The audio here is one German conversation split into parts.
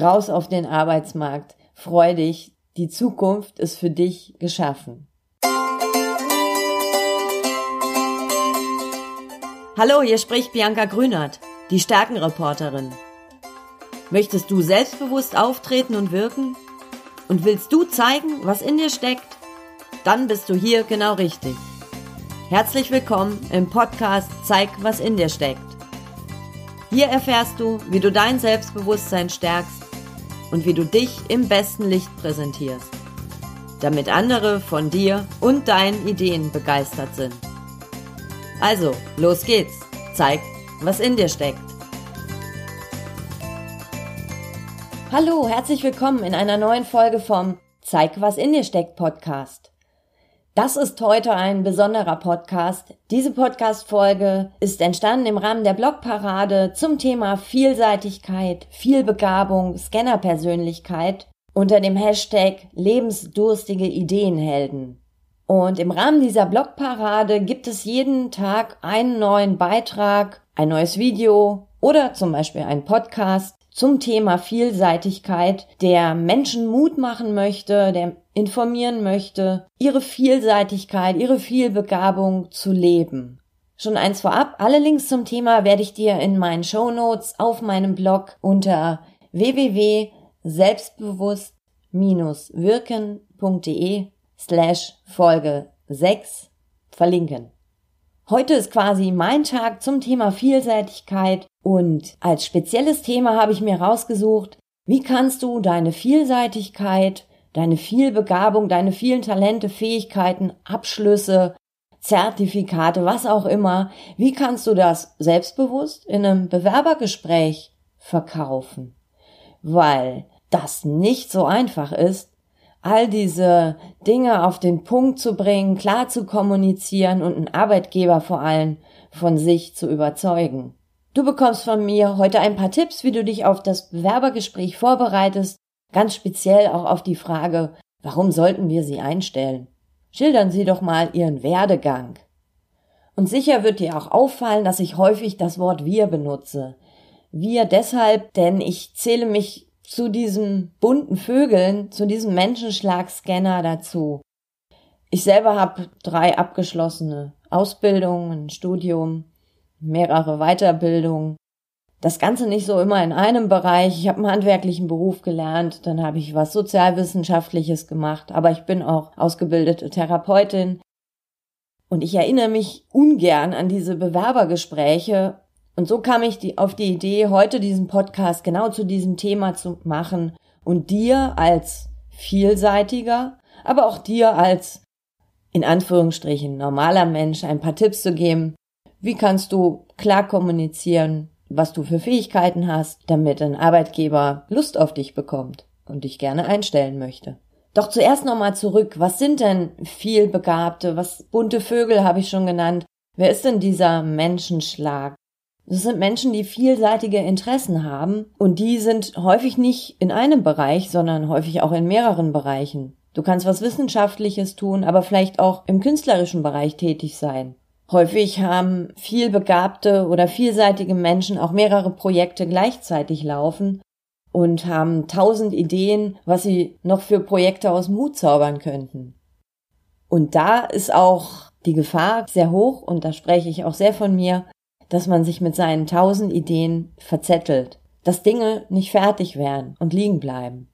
raus auf den Arbeitsmarkt. Freu dich, die Zukunft ist für dich geschaffen. Hallo, hier spricht Bianca Grünert, die Stärkenreporterin. Möchtest du selbstbewusst auftreten und wirken? Und willst du zeigen, was in dir steckt? Dann bist du hier genau richtig. Herzlich willkommen im Podcast Zeig, was in dir steckt. Hier erfährst du, wie du dein Selbstbewusstsein stärkst und wie du dich im besten Licht präsentierst, damit andere von dir und deinen Ideen begeistert sind. Also, los geht's. Zeig, was in dir steckt. Hallo, herzlich willkommen in einer neuen Folge vom Zeig, was in dir steckt Podcast. Das ist heute ein besonderer Podcast. Diese Podcast-Folge ist entstanden im Rahmen der Blogparade zum Thema Vielseitigkeit, Vielbegabung, Scannerpersönlichkeit unter dem Hashtag lebensdurstige Ideenhelden. Und im Rahmen dieser Blogparade gibt es jeden Tag einen neuen Beitrag, ein neues Video oder zum Beispiel ein Podcast zum Thema Vielseitigkeit, der Menschen Mut machen möchte, der informieren möchte, ihre Vielseitigkeit, ihre Vielbegabung zu leben. Schon eins vorab, alle Links zum Thema werde ich dir in meinen Show Notes auf meinem Blog unter www.selbstbewusst-wirken.de slash Folge 6 verlinken. Heute ist quasi mein Tag zum Thema Vielseitigkeit und als spezielles Thema habe ich mir rausgesucht, wie kannst du deine Vielseitigkeit, deine Vielbegabung, deine vielen Talente, Fähigkeiten, Abschlüsse, Zertifikate, was auch immer, wie kannst du das selbstbewusst in einem Bewerbergespräch verkaufen? Weil das nicht so einfach ist, all diese Dinge auf den Punkt zu bringen, klar zu kommunizieren und einen Arbeitgeber vor allem von sich zu überzeugen. Du bekommst von mir heute ein paar Tipps, wie du dich auf das Bewerbergespräch vorbereitest, ganz speziell auch auf die Frage, warum sollten wir sie einstellen? Schildern Sie doch mal Ihren Werdegang. Und sicher wird dir auch auffallen, dass ich häufig das Wort wir benutze. Wir deshalb, denn ich zähle mich zu diesen bunten Vögeln, zu diesem Menschenschlagscanner dazu. Ich selber habe drei abgeschlossene Ausbildungen, ein Studium, mehrere Weiterbildungen. Das Ganze nicht so immer in einem Bereich. Ich habe einen handwerklichen Beruf gelernt, dann habe ich was Sozialwissenschaftliches gemacht, aber ich bin auch ausgebildete Therapeutin. Und ich erinnere mich ungern an diese Bewerbergespräche. Und so kam ich die, auf die Idee, heute diesen Podcast genau zu diesem Thema zu machen und dir als vielseitiger, aber auch dir als in Anführungsstrichen normaler Mensch ein paar Tipps zu geben, wie kannst du klar kommunizieren, was du für Fähigkeiten hast, damit ein Arbeitgeber Lust auf dich bekommt und dich gerne einstellen möchte? Doch zuerst nochmal zurück. Was sind denn vielbegabte, was bunte Vögel habe ich schon genannt? Wer ist denn dieser Menschenschlag? Das sind Menschen, die vielseitige Interessen haben und die sind häufig nicht in einem Bereich, sondern häufig auch in mehreren Bereichen. Du kannst was Wissenschaftliches tun, aber vielleicht auch im künstlerischen Bereich tätig sein. Häufig haben vielbegabte oder vielseitige Menschen auch mehrere Projekte gleichzeitig laufen und haben tausend Ideen, was sie noch für Projekte aus Mut zaubern könnten. Und da ist auch die Gefahr sehr hoch, und da spreche ich auch sehr von mir, dass man sich mit seinen tausend Ideen verzettelt, dass Dinge nicht fertig werden und liegen bleiben.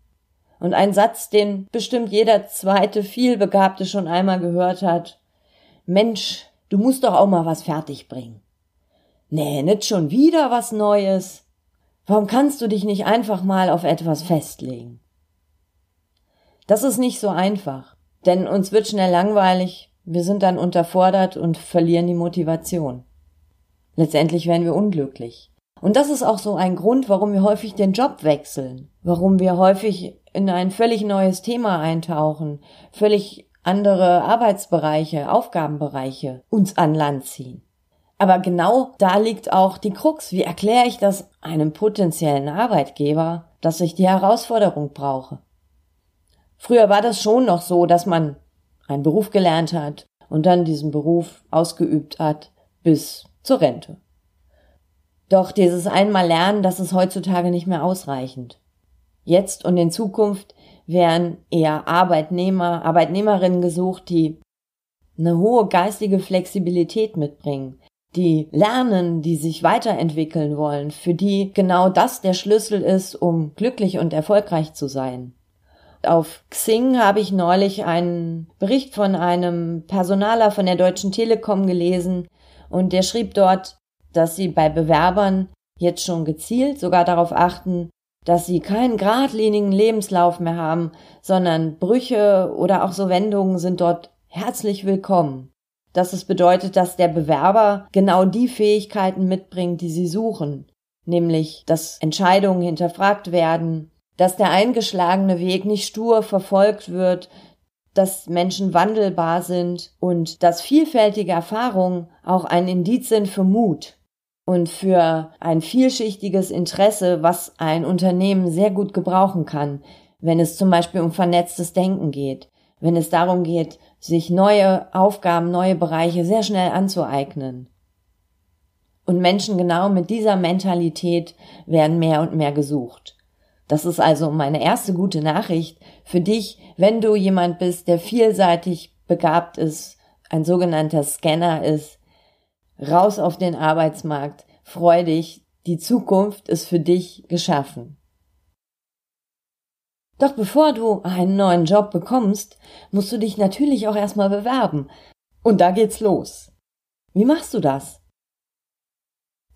Und ein Satz, den bestimmt jeder zweite vielbegabte schon einmal gehört hat, Mensch, Du musst doch auch mal was fertig bringen. Nee, nicht schon wieder was Neues. Warum kannst du dich nicht einfach mal auf etwas festlegen? Das ist nicht so einfach, denn uns wird schnell langweilig, wir sind dann unterfordert und verlieren die Motivation. Letztendlich werden wir unglücklich. Und das ist auch so ein Grund, warum wir häufig den Job wechseln, warum wir häufig in ein völlig neues Thema eintauchen, völlig andere Arbeitsbereiche, Aufgabenbereiche uns an Land ziehen. Aber genau da liegt auch die Krux. Wie erkläre ich das einem potenziellen Arbeitgeber, dass ich die Herausforderung brauche? Früher war das schon noch so, dass man einen Beruf gelernt hat und dann diesen Beruf ausgeübt hat bis zur Rente. Doch dieses einmal lernen, das ist heutzutage nicht mehr ausreichend. Jetzt und in Zukunft werden eher Arbeitnehmer, Arbeitnehmerinnen gesucht, die eine hohe geistige Flexibilität mitbringen, die lernen, die sich weiterentwickeln wollen, für die genau das der Schlüssel ist, um glücklich und erfolgreich zu sein. Auf Xing habe ich neulich einen Bericht von einem Personaler von der Deutschen Telekom gelesen und der schrieb dort, dass sie bei Bewerbern jetzt schon gezielt sogar darauf achten, dass sie keinen geradlinigen Lebenslauf mehr haben, sondern Brüche oder auch so Wendungen sind dort herzlich willkommen. Dass es bedeutet, dass der Bewerber genau die Fähigkeiten mitbringt, die sie suchen, nämlich dass Entscheidungen hinterfragt werden, dass der eingeschlagene Weg nicht stur verfolgt wird, dass Menschen wandelbar sind und dass vielfältige Erfahrungen auch ein Indiz sind für Mut und für ein vielschichtiges Interesse, was ein Unternehmen sehr gut gebrauchen kann, wenn es zum Beispiel um vernetztes Denken geht, wenn es darum geht, sich neue Aufgaben, neue Bereiche sehr schnell anzueignen. Und Menschen genau mit dieser Mentalität werden mehr und mehr gesucht. Das ist also meine erste gute Nachricht für dich, wenn du jemand bist, der vielseitig begabt ist, ein sogenannter Scanner ist. Raus auf den Arbeitsmarkt, freu dich, die Zukunft ist für dich geschaffen. Doch bevor du einen neuen Job bekommst, musst du dich natürlich auch erstmal bewerben. Und da geht's los. Wie machst du das?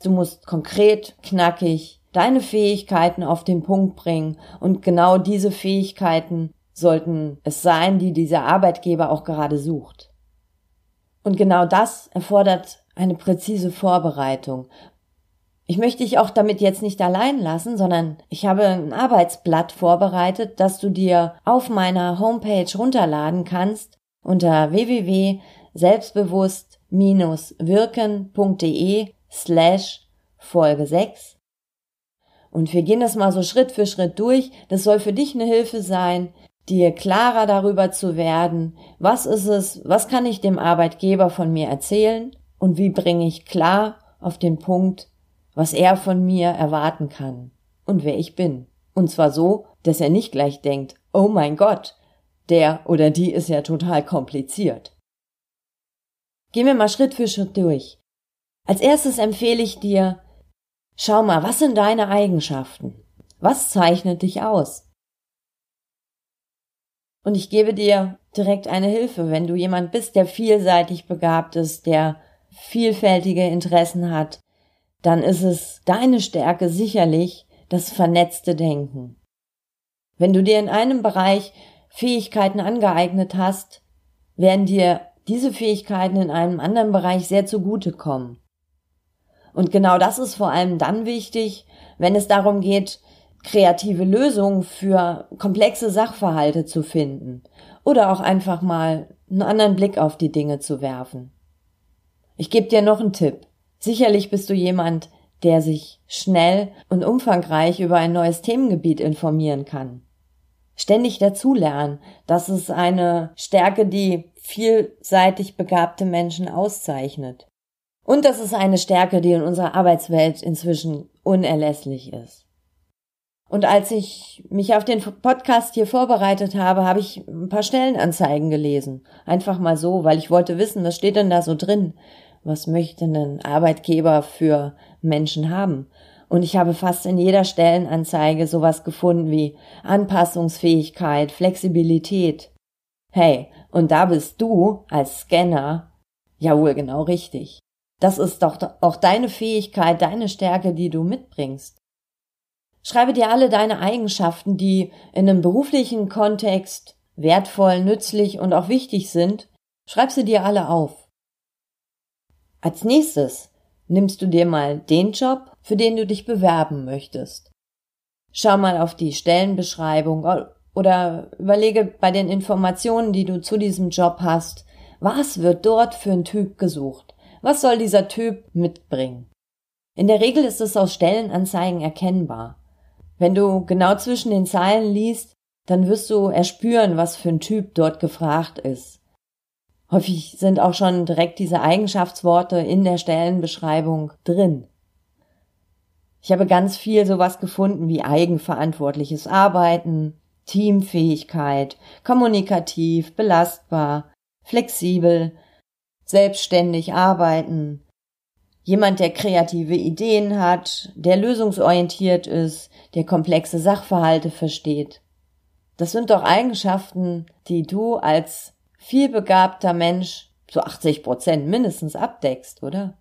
Du musst konkret, knackig, deine Fähigkeiten auf den Punkt bringen und genau diese Fähigkeiten sollten es sein, die dieser Arbeitgeber auch gerade sucht. Und genau das erfordert eine präzise Vorbereitung. Ich möchte dich auch damit jetzt nicht allein lassen, sondern ich habe ein Arbeitsblatt vorbereitet, das du dir auf meiner Homepage runterladen kannst unter www.selbstbewusst-wirken.de slash Folge 6 und wir gehen das mal so Schritt für Schritt durch. Das soll für dich eine Hilfe sein, dir klarer darüber zu werden, was ist es, was kann ich dem Arbeitgeber von mir erzählen und wie bringe ich klar auf den Punkt, was er von mir erwarten kann und wer ich bin. Und zwar so, dass er nicht gleich denkt, oh mein Gott, der oder die ist ja total kompliziert. Gehen wir mal Schritt für Schritt durch. Als erstes empfehle ich dir, Schau mal, was sind deine Eigenschaften? Was zeichnet dich aus? Und ich gebe dir direkt eine Hilfe, wenn du jemand bist, der vielseitig begabt ist, der vielfältige Interessen hat, dann ist es deine Stärke sicherlich das vernetzte Denken. Wenn du dir in einem Bereich Fähigkeiten angeeignet hast, werden dir diese Fähigkeiten in einem anderen Bereich sehr zugutekommen. Und genau das ist vor allem dann wichtig, wenn es darum geht, kreative Lösungen für komplexe Sachverhalte zu finden oder auch einfach mal einen anderen Blick auf die Dinge zu werfen. Ich gebe dir noch einen Tipp. Sicherlich bist du jemand, der sich schnell und umfangreich über ein neues Themengebiet informieren kann. Ständig dazulernen, das ist eine Stärke, die vielseitig begabte Menschen auszeichnet. Und das ist eine Stärke, die in unserer Arbeitswelt inzwischen unerlässlich ist. Und als ich mich auf den Podcast hier vorbereitet habe, habe ich ein paar Stellenanzeigen gelesen. Einfach mal so, weil ich wollte wissen, was steht denn da so drin? Was möchte ein Arbeitgeber für Menschen haben? Und ich habe fast in jeder Stellenanzeige sowas gefunden wie Anpassungsfähigkeit, Flexibilität. Hey, und da bist du als Scanner ja wohl genau richtig. Das ist doch auch deine Fähigkeit, deine Stärke, die du mitbringst. Schreibe dir alle deine Eigenschaften, die in einem beruflichen Kontext wertvoll, nützlich und auch wichtig sind, schreib sie dir alle auf. Als nächstes nimmst du dir mal den Job, für den du dich bewerben möchtest. Schau mal auf die Stellenbeschreibung oder überlege bei den Informationen, die du zu diesem Job hast, was wird dort für ein Typ gesucht? Was soll dieser Typ mitbringen? In der Regel ist es aus Stellenanzeigen erkennbar. Wenn du genau zwischen den Zeilen liest, dann wirst du erspüren, was für ein Typ dort gefragt ist. Häufig sind auch schon direkt diese Eigenschaftsworte in der Stellenbeschreibung drin. Ich habe ganz viel sowas gefunden wie eigenverantwortliches Arbeiten, Teamfähigkeit, kommunikativ, belastbar, flexibel, selbstständig arbeiten, jemand, der kreative Ideen hat, der lösungsorientiert ist, der komplexe Sachverhalte versteht. Das sind doch Eigenschaften, die du als vielbegabter Mensch zu 80 Prozent mindestens abdeckst, oder?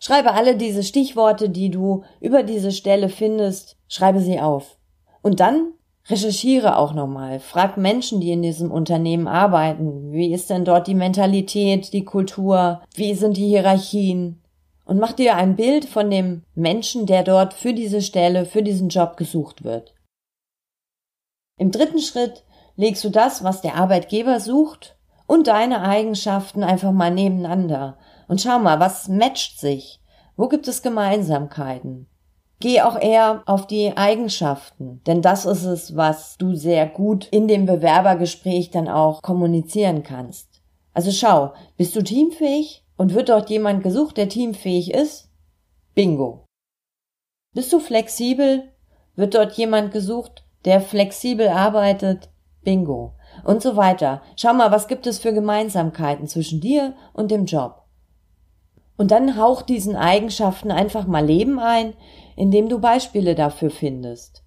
Schreibe alle diese Stichworte, die du über diese Stelle findest, schreibe sie auf. Und dann recherchiere auch nochmal. Frag Menschen, die in diesem Unternehmen arbeiten. Wie ist denn dort die Mentalität, die Kultur? Wie sind die Hierarchien? Und mach dir ein Bild von dem Menschen, der dort für diese Stelle, für diesen Job gesucht wird. Im dritten Schritt legst du das, was der Arbeitgeber sucht, und deine Eigenschaften einfach mal nebeneinander und schau mal, was matcht sich? Wo gibt es Gemeinsamkeiten? Geh auch eher auf die Eigenschaften, denn das ist es, was du sehr gut in dem Bewerbergespräch dann auch kommunizieren kannst. Also schau, bist du teamfähig und wird dort jemand gesucht, der teamfähig ist? Bingo. Bist du flexibel? Wird dort jemand gesucht, der flexibel arbeitet? Bingo. Und so weiter. Schau mal, was gibt es für Gemeinsamkeiten zwischen dir und dem Job? Und dann hauch diesen Eigenschaften einfach mal Leben ein, indem du Beispiele dafür findest.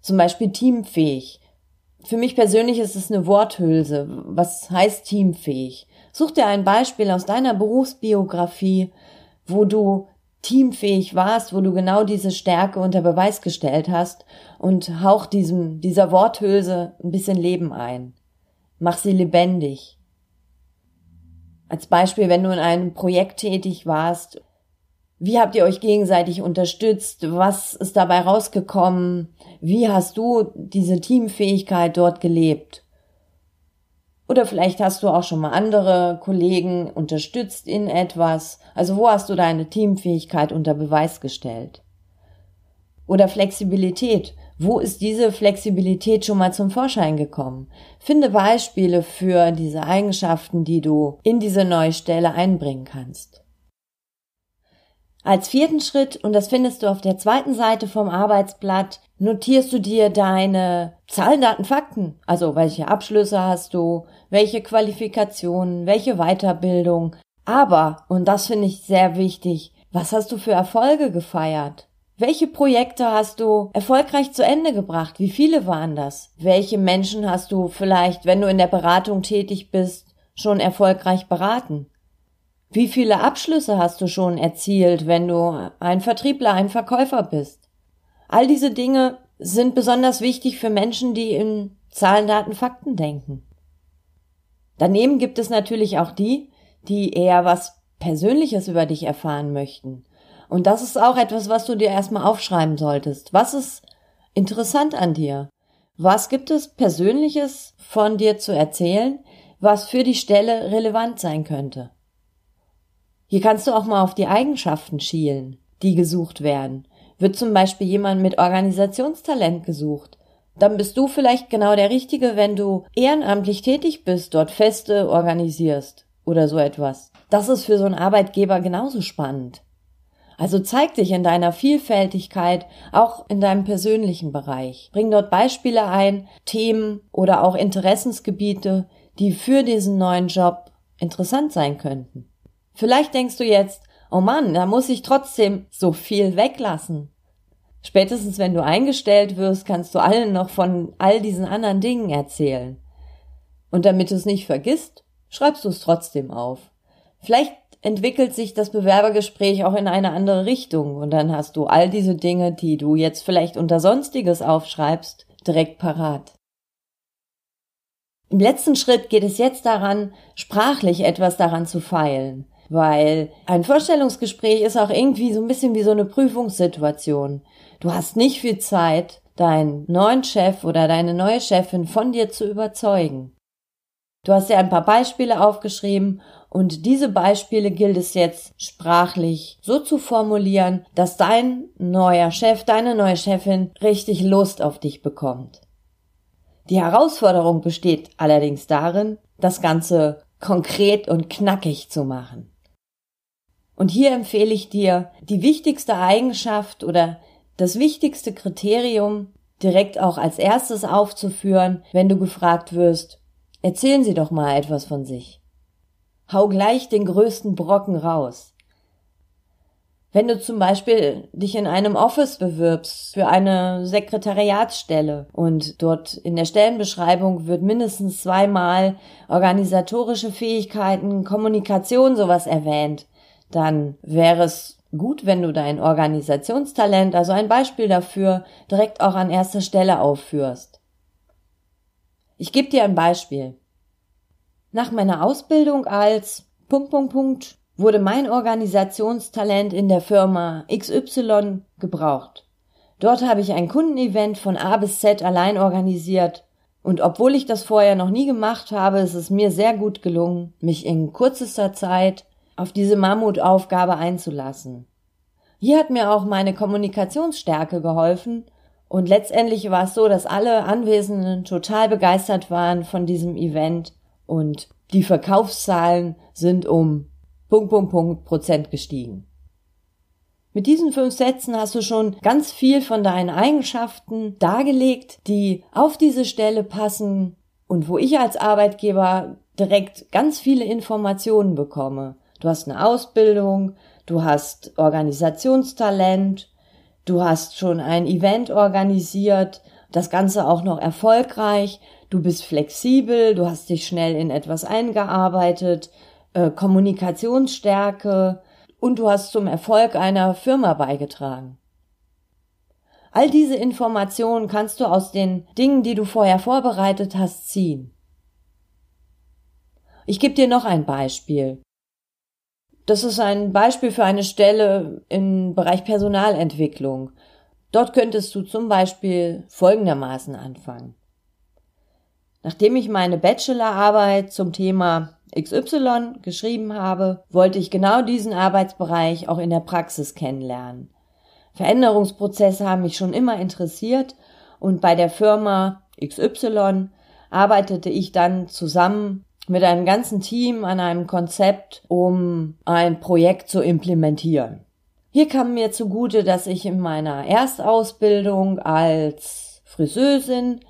Zum Beispiel teamfähig. Für mich persönlich ist es eine Worthülse. Was heißt teamfähig? Such dir ein Beispiel aus deiner Berufsbiografie, wo du teamfähig warst, wo du genau diese Stärke unter Beweis gestellt hast und hauch diesem, dieser Worthülse ein bisschen Leben ein. Mach sie lebendig. Als Beispiel, wenn du in einem Projekt tätig warst, wie habt ihr euch gegenseitig unterstützt? Was ist dabei rausgekommen? Wie hast du diese Teamfähigkeit dort gelebt? Oder vielleicht hast du auch schon mal andere Kollegen unterstützt in etwas. Also wo hast du deine Teamfähigkeit unter Beweis gestellt? Oder Flexibilität. Wo ist diese Flexibilität schon mal zum Vorschein gekommen? Finde Beispiele für diese Eigenschaften, die du in diese neue Stelle einbringen kannst. Als vierten Schritt, und das findest du auf der zweiten Seite vom Arbeitsblatt, notierst du dir deine Zahlen, Daten, Fakten. Also welche Abschlüsse hast du, welche Qualifikationen, welche Weiterbildung. Aber, und das finde ich sehr wichtig, was hast du für Erfolge gefeiert? Welche Projekte hast du erfolgreich zu Ende gebracht? Wie viele waren das? Welche Menschen hast du vielleicht, wenn du in der Beratung tätig bist, schon erfolgreich beraten? Wie viele Abschlüsse hast du schon erzielt, wenn du ein Vertriebler, ein Verkäufer bist? All diese Dinge sind besonders wichtig für Menschen, die in Zahlen, Daten, Fakten denken. Daneben gibt es natürlich auch die, die eher was Persönliches über dich erfahren möchten. Und das ist auch etwas, was du dir erstmal aufschreiben solltest. Was ist interessant an dir? Was gibt es Persönliches von dir zu erzählen, was für die Stelle relevant sein könnte? Hier kannst du auch mal auf die Eigenschaften schielen, die gesucht werden. Wird zum Beispiel jemand mit Organisationstalent gesucht, dann bist du vielleicht genau der Richtige, wenn du ehrenamtlich tätig bist, dort Feste organisierst oder so etwas. Das ist für so einen Arbeitgeber genauso spannend. Also zeig dich in deiner Vielfältigkeit, auch in deinem persönlichen Bereich. Bring dort Beispiele ein, Themen oder auch Interessensgebiete, die für diesen neuen Job interessant sein könnten. Vielleicht denkst du jetzt, oh Mann, da muss ich trotzdem so viel weglassen. Spätestens wenn du eingestellt wirst, kannst du allen noch von all diesen anderen Dingen erzählen. Und damit du es nicht vergisst, schreibst du es trotzdem auf. Vielleicht entwickelt sich das Bewerbergespräch auch in eine andere Richtung und dann hast du all diese Dinge, die du jetzt vielleicht unter Sonstiges aufschreibst, direkt parat. Im letzten Schritt geht es jetzt daran, sprachlich etwas daran zu feilen, weil ein Vorstellungsgespräch ist auch irgendwie so ein bisschen wie so eine Prüfungssituation. Du hast nicht viel Zeit, deinen neuen Chef oder deine neue Chefin von dir zu überzeugen. Du hast ja ein paar Beispiele aufgeschrieben und diese Beispiele gilt es jetzt sprachlich so zu formulieren, dass dein neuer Chef, deine neue Chefin richtig Lust auf dich bekommt. Die Herausforderung besteht allerdings darin, das Ganze konkret und knackig zu machen. Und hier empfehle ich dir, die wichtigste Eigenschaft oder das wichtigste Kriterium direkt auch als erstes aufzuführen, wenn du gefragt wirst, erzählen Sie doch mal etwas von sich. Hau gleich den größten Brocken raus. Wenn du zum Beispiel dich in einem Office bewirbst für eine Sekretariatsstelle und dort in der Stellenbeschreibung wird mindestens zweimal organisatorische Fähigkeiten, Kommunikation sowas erwähnt, dann wäre es gut, wenn du dein Organisationstalent, also ein Beispiel dafür, direkt auch an erster Stelle aufführst. Ich gebe dir ein Beispiel. Nach meiner Ausbildung als Punkt, Punkt, Punkt wurde mein Organisationstalent in der Firma XY gebraucht. Dort habe ich ein Kundenevent von A bis Z allein organisiert und obwohl ich das vorher noch nie gemacht habe, ist es mir sehr gut gelungen, mich in kürzester Zeit auf diese Mammutaufgabe einzulassen. Hier hat mir auch meine Kommunikationsstärke geholfen und letztendlich war es so, dass alle Anwesenden total begeistert waren von diesem Event und die Verkaufszahlen sind um Punkt, Punkt, Punkt Prozent gestiegen. Mit diesen fünf Sätzen hast du schon ganz viel von deinen Eigenschaften dargelegt, die auf diese Stelle passen und wo ich als Arbeitgeber direkt ganz viele Informationen bekomme. Du hast eine Ausbildung, du hast Organisationstalent, du hast schon ein Event organisiert, das Ganze auch noch erfolgreich, du bist flexibel, du hast dich schnell in etwas eingearbeitet, äh, Kommunikationsstärke und du hast zum Erfolg einer Firma beigetragen. All diese Informationen kannst du aus den Dingen, die du vorher vorbereitet hast, ziehen. Ich gebe dir noch ein Beispiel. Das ist ein Beispiel für eine Stelle im Bereich Personalentwicklung. Dort könntest du zum Beispiel folgendermaßen anfangen. Nachdem ich meine Bachelorarbeit zum Thema XY geschrieben habe, wollte ich genau diesen Arbeitsbereich auch in der Praxis kennenlernen. Veränderungsprozesse haben mich schon immer interessiert und bei der Firma XY arbeitete ich dann zusammen mit einem ganzen Team an einem Konzept, um ein Projekt zu implementieren. Hier kam mir zugute, dass ich in meiner Erstausbildung als Friseusin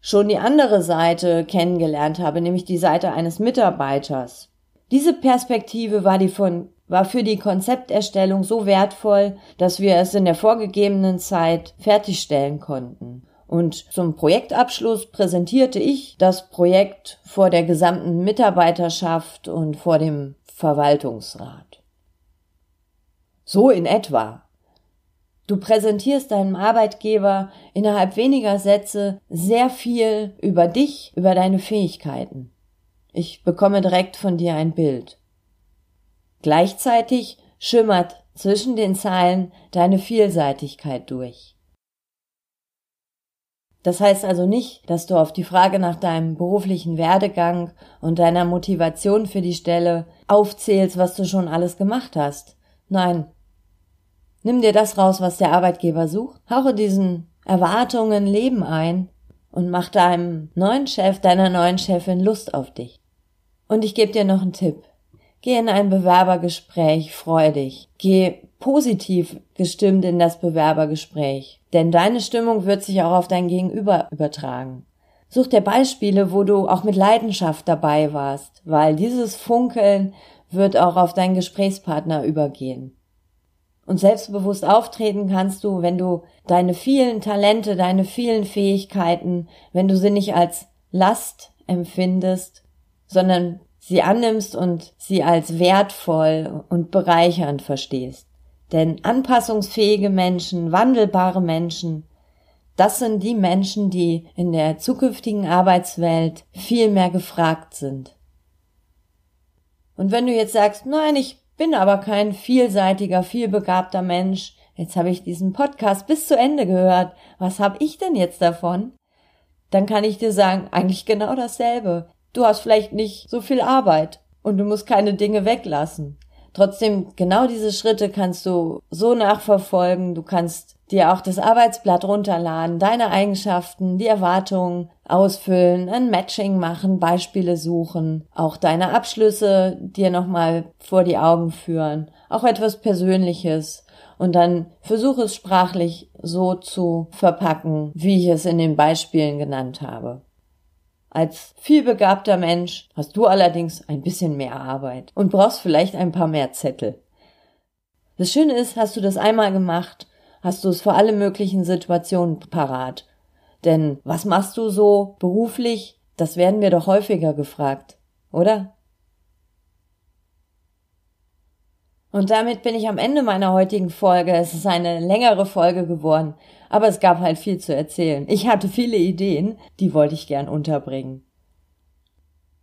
schon die andere Seite kennengelernt habe, nämlich die Seite eines Mitarbeiters. Diese Perspektive war die von war für die Konzepterstellung so wertvoll, dass wir es in der vorgegebenen Zeit fertigstellen konnten. Und zum Projektabschluss präsentierte ich das Projekt vor der gesamten Mitarbeiterschaft und vor dem Verwaltungsrat. So in etwa Du präsentierst deinem Arbeitgeber innerhalb weniger Sätze sehr viel über dich, über deine Fähigkeiten. Ich bekomme direkt von dir ein Bild. Gleichzeitig schimmert zwischen den Zeilen deine Vielseitigkeit durch. Das heißt also nicht, dass du auf die Frage nach deinem beruflichen Werdegang und deiner Motivation für die Stelle aufzählst, was du schon alles gemacht hast. Nein, Nimm dir das raus, was der Arbeitgeber sucht, hauche diesen Erwartungen Leben ein und mach deinem neuen Chef, deiner neuen Chefin Lust auf dich. Und ich gebe dir noch einen Tipp. Geh in ein Bewerbergespräch freudig. Geh positiv gestimmt in das Bewerbergespräch. Denn deine Stimmung wird sich auch auf dein Gegenüber übertragen. Such dir Beispiele, wo du auch mit Leidenschaft dabei warst, weil dieses Funkeln wird auch auf deinen Gesprächspartner übergehen. Und selbstbewusst auftreten kannst du, wenn du deine vielen Talente, deine vielen Fähigkeiten, wenn du sie nicht als Last empfindest, sondern sie annimmst und sie als wertvoll und bereichernd verstehst. Denn anpassungsfähige Menschen, wandelbare Menschen, das sind die Menschen, die in der zukünftigen Arbeitswelt viel mehr gefragt sind. Und wenn du jetzt sagst, nein, ich bin aber kein vielseitiger, vielbegabter Mensch. Jetzt habe ich diesen Podcast bis zu Ende gehört. Was habe ich denn jetzt davon? Dann kann ich dir sagen, eigentlich genau dasselbe. Du hast vielleicht nicht so viel Arbeit und du musst keine Dinge weglassen. Trotzdem, genau diese Schritte kannst du so nachverfolgen. Du kannst dir auch das Arbeitsblatt runterladen, deine Eigenschaften, die Erwartungen ausfüllen, ein Matching machen, Beispiele suchen, auch deine Abschlüsse dir nochmal vor die Augen führen, auch etwas Persönliches und dann versuche es sprachlich so zu verpacken, wie ich es in den Beispielen genannt habe. Als vielbegabter Mensch hast du allerdings ein bisschen mehr Arbeit und brauchst vielleicht ein paar mehr Zettel. Das Schöne ist, hast du das einmal gemacht, hast du es für alle möglichen Situationen parat. Denn was machst du so beruflich? Das werden wir doch häufiger gefragt, oder? Und damit bin ich am Ende meiner heutigen Folge. Es ist eine längere Folge geworden, aber es gab halt viel zu erzählen. Ich hatte viele Ideen, die wollte ich gern unterbringen.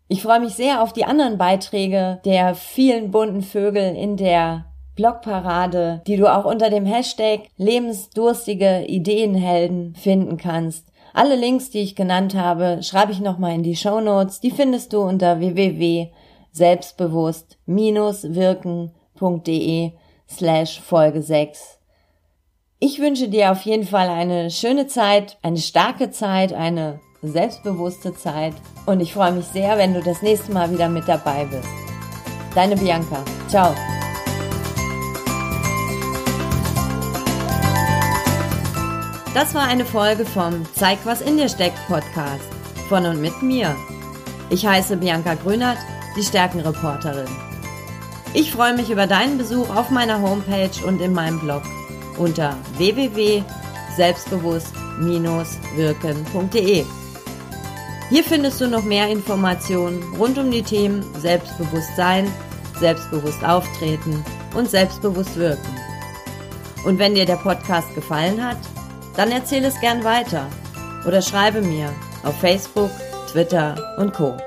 Ich freue mich sehr auf die anderen Beiträge der vielen bunten Vögel in der Blogparade, die du auch unter dem Hashtag lebensdurstige Ideenhelden finden kannst. Alle Links, die ich genannt habe, schreibe ich nochmal in die Show Notes. Die findest du unter www.selbstbewusst-wirken.de slash Folge 6. Ich wünsche dir auf jeden Fall eine schöne Zeit, eine starke Zeit, eine selbstbewusste Zeit und ich freue mich sehr, wenn du das nächste Mal wieder mit dabei bist. Deine Bianca. Ciao. Das war eine Folge vom Zeig, was in dir steckt Podcast von und mit mir. Ich heiße Bianca Grünert, die Stärkenreporterin. Ich freue mich über deinen Besuch auf meiner Homepage und in meinem Blog unter www.selbstbewusst-wirken.de. Hier findest du noch mehr Informationen rund um die Themen Selbstbewusstsein, selbstbewusst auftreten und selbstbewusst wirken. Und wenn dir der Podcast gefallen hat, dann erzähle es gern weiter oder schreibe mir auf Facebook, Twitter und Co.